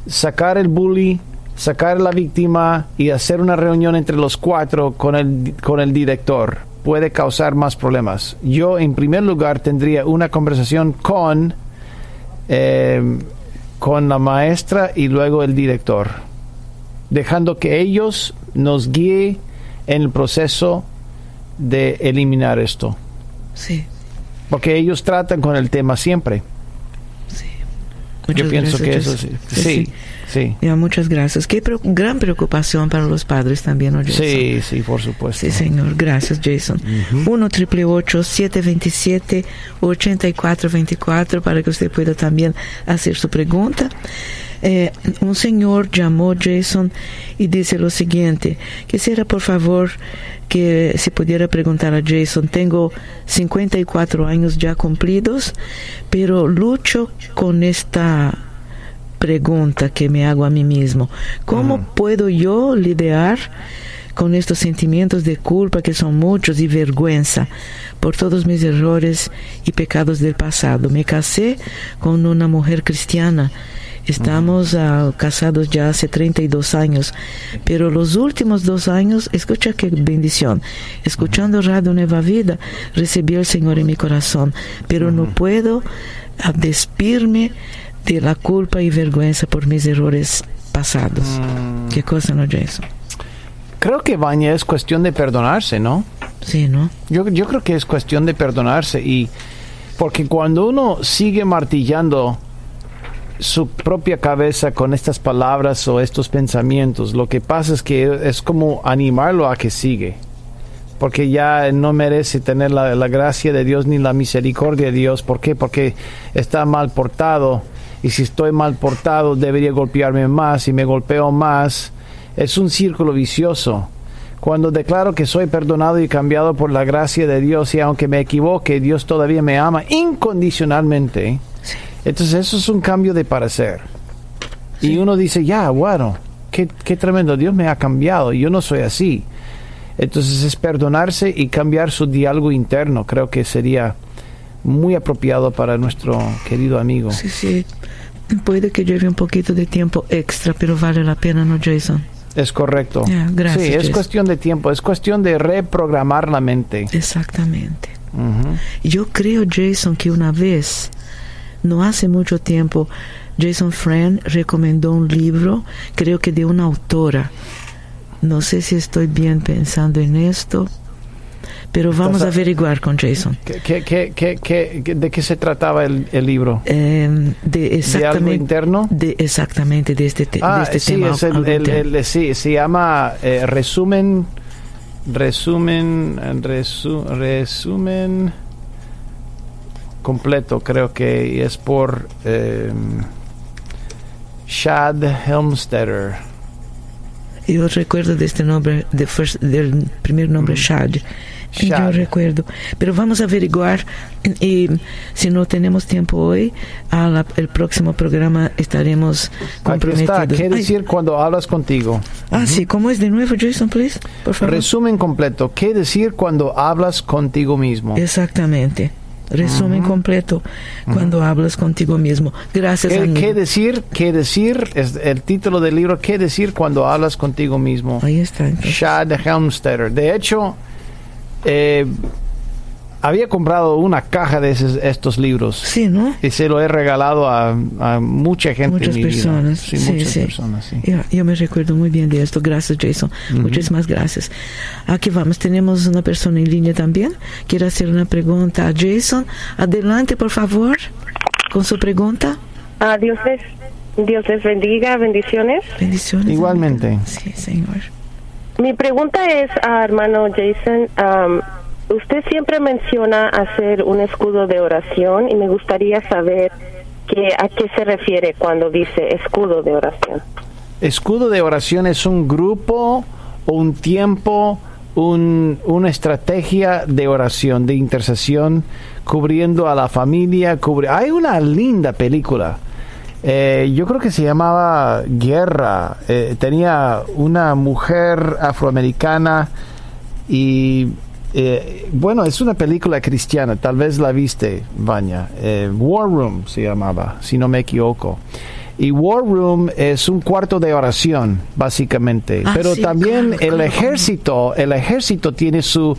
sacar el bully sacar a la víctima y hacer una reunión entre los cuatro con el, con el director puede causar más problemas. Yo, en primer lugar, tendría una conversación con, eh, con la maestra y luego el director, dejando que ellos nos guíen en el proceso de eliminar esto. Sí. Porque ellos tratan con el tema siempre. Sí. Yo pienso que eso sí. sí. Sí. Ya, muchas gracias. Qué gran preocupación para los padres también, ¿no, Jason? Sí, sí, por supuesto. Sí, señor. Gracias, Jason. 1 triple 727 8424 para que usted pueda también hacer su pregunta. Eh, un señor llamó Jason y dice lo siguiente, quisiera por favor que si pudiera preguntar a Jason, tengo 54 años ya cumplidos, pero lucho con esta pregunta que me hago a mí mismo. ¿Cómo puedo yo lidiar con estos sentimientos de culpa que son muchos y vergüenza por todos mis errores y pecados del pasado? Me casé con una mujer cristiana. Estamos ah, casados ya hace 32 años, pero los últimos dos años, escucha qué bendición, escuchando Radio Nueva Vida, recibí al Señor en mi corazón, pero no puedo ah, despirme de la culpa y vergüenza por mis errores pasados. Mm. ¿Qué cosa, no, Jason? Creo que Baña es cuestión de perdonarse, ¿no? Sí, ¿no? Yo, yo creo que es cuestión de perdonarse y porque cuando uno sigue martillando su propia cabeza con estas palabras o estos pensamientos, lo que pasa es que es como animarlo a que sigue porque ya no merece tener la, la, gracia de Dios ni la misericordia de Dios. ¿Por qué? Porque está mal portado y si estoy mal portado debería golpearme más y me golpeo más. Es un círculo vicioso. Cuando declaro que soy perdonado y cambiado por la gracia de Dios y aunque me equivoque, Dios todavía me ama incondicionalmente. Entonces eso es un cambio de parecer. Y uno dice, ya, bueno, qué, qué tremendo, Dios me ha cambiado, yo no soy así. Entonces es perdonarse y cambiar su diálogo interno. Creo que sería muy apropiado para nuestro querido amigo. Sí, sí. Puede que lleve un poquito de tiempo extra, pero vale la pena, ¿no, Jason? Es correcto. gracias, sí, es cuestión de tiempo, es cuestión de reprogramar la mente. Exactamente. Yo creo, Jason, que una vez, no hace mucho tiempo, Jason Friend recomendó un libro, creo que de una autora. No sé si estoy bien pensando en esto, pero vamos a averiguar con Jason. ¿Qué, qué, qué, de qué se trataba el, el libro? Eh, de, exactamente, algo interno? De, exactamente, de este, te, ah, de este sí, tema. Es el, el, el, sí, se llama eh, resumen, resumen, resu, resumen completo, creo que es por eh, Shad Helmstetter. Yo recuerdo de este nombre, de first, del primer nombre, mm. Shad. Shad. Yo recuerdo. Pero vamos a averiguar y si no tenemos tiempo hoy, al el próximo programa estaremos comprometidos. ¿Qué decir Ay. cuando hablas contigo? Ah, uh -huh. sí. ¿Cómo es de nuevo, Jason, please? Por favor. Resumen completo. ¿Qué decir cuando hablas contigo mismo? Exactamente resumen uh -huh. completo cuando uh -huh. hablas contigo mismo. Gracias. ¿Qué, amigo. ¿Qué, decir? ¿Qué decir? Es el título del libro. ¿Qué decir cuando hablas contigo mismo? Ahí está. Entonces. Shad Helmstetter. De hecho, eh, había comprado una caja de esos, estos libros. Sí, ¿no? Y se lo he regalado a, a mucha gente. Muchas en mi personas. Sí, sí, muchas sí. personas. Sí. Yo, yo, me recuerdo muy bien de esto. Gracias, Jason. Uh -huh. Muchísimas gracias. Aquí vamos. Tenemos una persona en línea también. Quiere hacer una pregunta a Jason. Adelante, por favor, con su pregunta. Ah, Dios les, Dios les bendiga. Bendiciones. Bendiciones. Igualmente. Amiga. Sí, Señor. Mi pregunta es, a hermano Jason. Um, Usted siempre menciona hacer un escudo de oración y me gustaría saber que, a qué se refiere cuando dice escudo de oración. Escudo de oración es un grupo o un tiempo, un, una estrategia de oración, de intercesión, cubriendo a la familia. Cubri Hay una linda película. Eh, yo creo que se llamaba Guerra. Eh, tenía una mujer afroamericana y eh, bueno, es una película cristiana, tal vez la viste, Vanya. Eh, War Room se llamaba, si no me equivoco. Y War Room es un cuarto de oración, básicamente. Ah, Pero sí, también claro, el claro. ejército, el ejército tiene su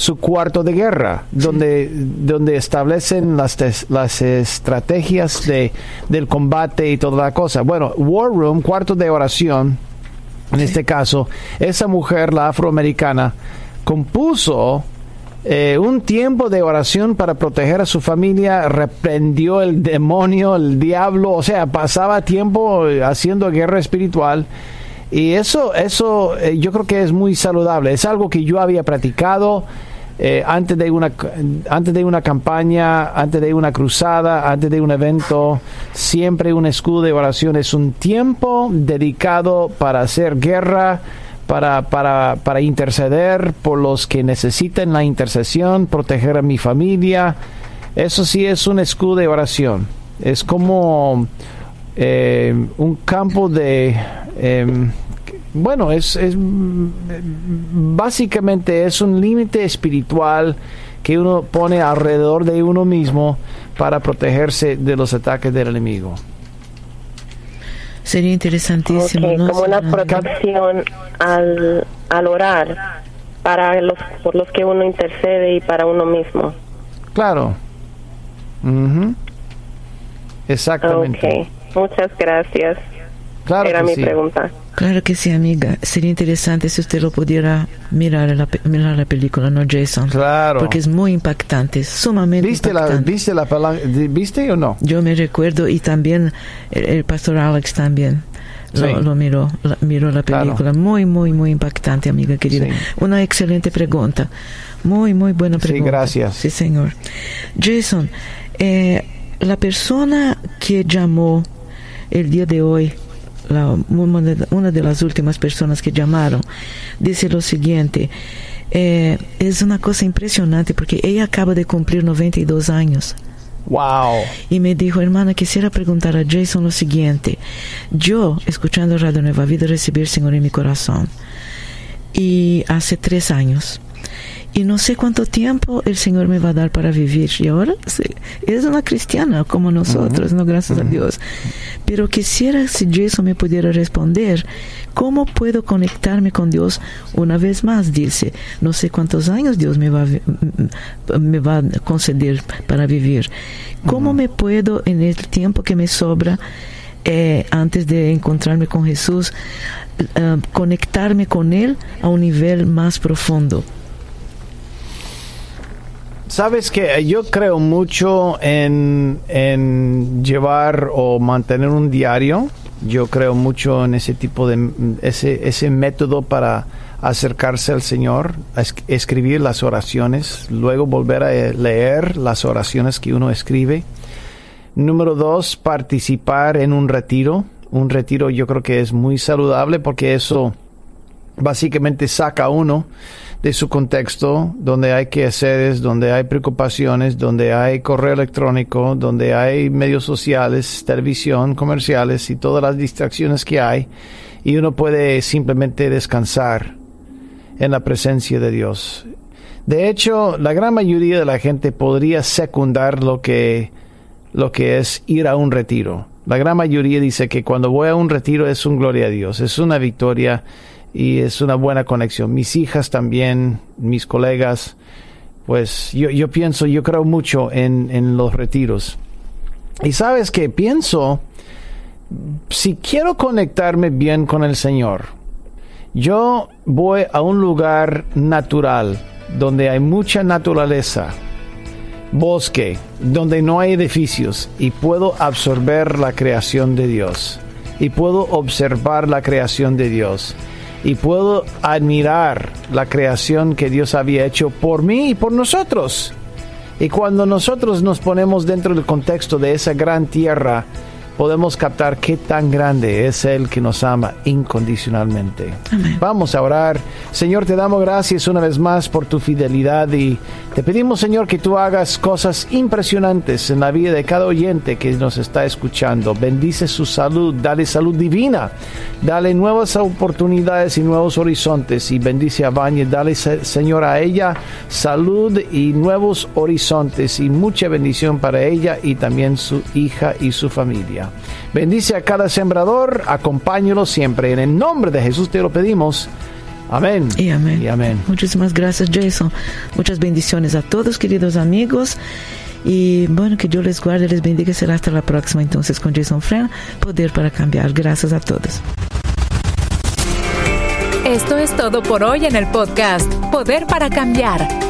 su cuarto de guerra, donde, donde establecen las, las estrategias de, del combate y toda la cosa. Bueno, War Room, cuarto de oración, en este caso, esa mujer, la afroamericana, compuso eh, un tiempo de oración para proteger a su familia, reprendió el demonio, el diablo, o sea, pasaba tiempo eh, haciendo guerra espiritual. Y eso, eso eh, yo creo que es muy saludable. Es algo que yo había practicado antes, de una, antes de una campaña, antes de una cruzada, antes de un evento. Siempre un escudo de oración es un tiempo dedicado para hacer guerra, para, para, para interceder por los que necesiten la intercesión, proteger a mi familia. Eso sí es un escudo de oración. Es como eh, un campo de... Eh, bueno, es, es básicamente es un límite espiritual que uno pone alrededor de uno mismo para protegerse de los ataques del enemigo. Sería interesantísimo. Okay, ¿no? como una protección al, al orar para los por los que uno intercede y para uno mismo. Claro. Uh -huh. Exactamente. Okay. Muchas gracias. Claro Era mi sí. pregunta. Claro que sí, amiga. Sería interesante si usted lo pudiera mirar la, mirar la película, ¿no, Jason? Claro. Porque es muy impactante, sumamente ¿Viste, la, impactante. ¿Viste la ¿Viste o no? Yo me recuerdo y también el, el pastor Alex también lo, Sí. lo miró, la, miró la Claro. película. Muy, muy, muy impactante, amiga querida. Sí. Una excelente pregunta. Muy, muy buena Sí, pregunta. gracias. Sí, señor. Jason, eh, la persona que llamó el día de hoy, la, una, de, una de las últimas personas que llamaron, dice lo siguiente. eh, es una cosa impresionante porque ella acaba de cumplir 92 años. Wow. Y me dijo, hermana, quisiera preguntar a Jason lo siguiente. Yo, escuchando Radio Nueva Vida, recibí el Señor en mi corazón. Y hace tres años. Y no sé cuánto tiempo el Señor me va a dar para vivir. Y ahora sí, es una cristiana como nosotros, ¿no? Gracias a Dios. Pero quisiera si Jason me pudiera responder, ¿cómo puedo conectarme con Dios una vez más? Dice, no sé cuántos años Dios me va a, vi- me va a conceder para vivir. ¿Cómo me puedo, en el tiempo que me sobra, eh, antes de encontrarme con Jesús, eh, conectarme con Él a un nivel más profundo? Sabes que yo creo mucho en, en llevar o mantener un diario. Yo creo mucho en ese tipo de ese, ese método para acercarse al Señor, escribir las oraciones, luego volver a leer las oraciones que uno escribe. Número dos, participar en un retiro. Un retiro yo creo que es muy saludable porque eso básicamente saca a uno de su contexto, donde hay quehaceres, donde hay preocupaciones, donde hay correo electrónico, donde hay medios sociales, televisión, comerciales y todas las distracciones que hay, y uno puede simplemente descansar en la presencia de Dios. De hecho, la gran mayoría de la gente podría secundar lo que, lo que es ir a un retiro. La gran mayoría dice que cuando voy a un retiro es un gloria a Dios, es una victoria y es una buena conexión. Mis hijas también, mis colegas, pues yo, yo pienso, yo creo mucho en, en los retiros. Y sabes que pienso, si quiero conectarme bien con el Señor, yo voy a un lugar natural, donde hay mucha naturaleza, bosque, donde no hay edificios y puedo absorber la creación de Dios y puedo observar la creación de Dios y puedo admirar la creación que Dios había hecho por mí y por nosotros. Y cuando nosotros nos ponemos dentro del contexto de esa gran tierra, podemos captar qué tan grande es Él que nos ama incondicionalmente. Vamos a orar. Señor, te damos gracias una vez más por tu fidelidad y te pedimos, Señor, que tú hagas cosas impresionantes en la vida de cada oyente que nos está escuchando. Bendice su salud, dale salud divina, dale nuevas oportunidades y nuevos horizontes y bendice a Baña, dale, Señor, a ella salud y nuevos horizontes y mucha bendición para ella y también su hija y su familia. Bendice a cada sembrador, acompáñalo siempre. En el nombre de Jesús te lo pedimos. Amén. Y amén. Y amén. Muchísimas gracias, Jason. Muchas bendiciones a todos, queridos amigos. Y bueno, que Dios les guarde, les bendiga. Será hasta la próxima entonces con Jason Fran, Poder para Cambiar. Gracias a todos. Esto es todo por hoy en el podcast Poder para Cambiar.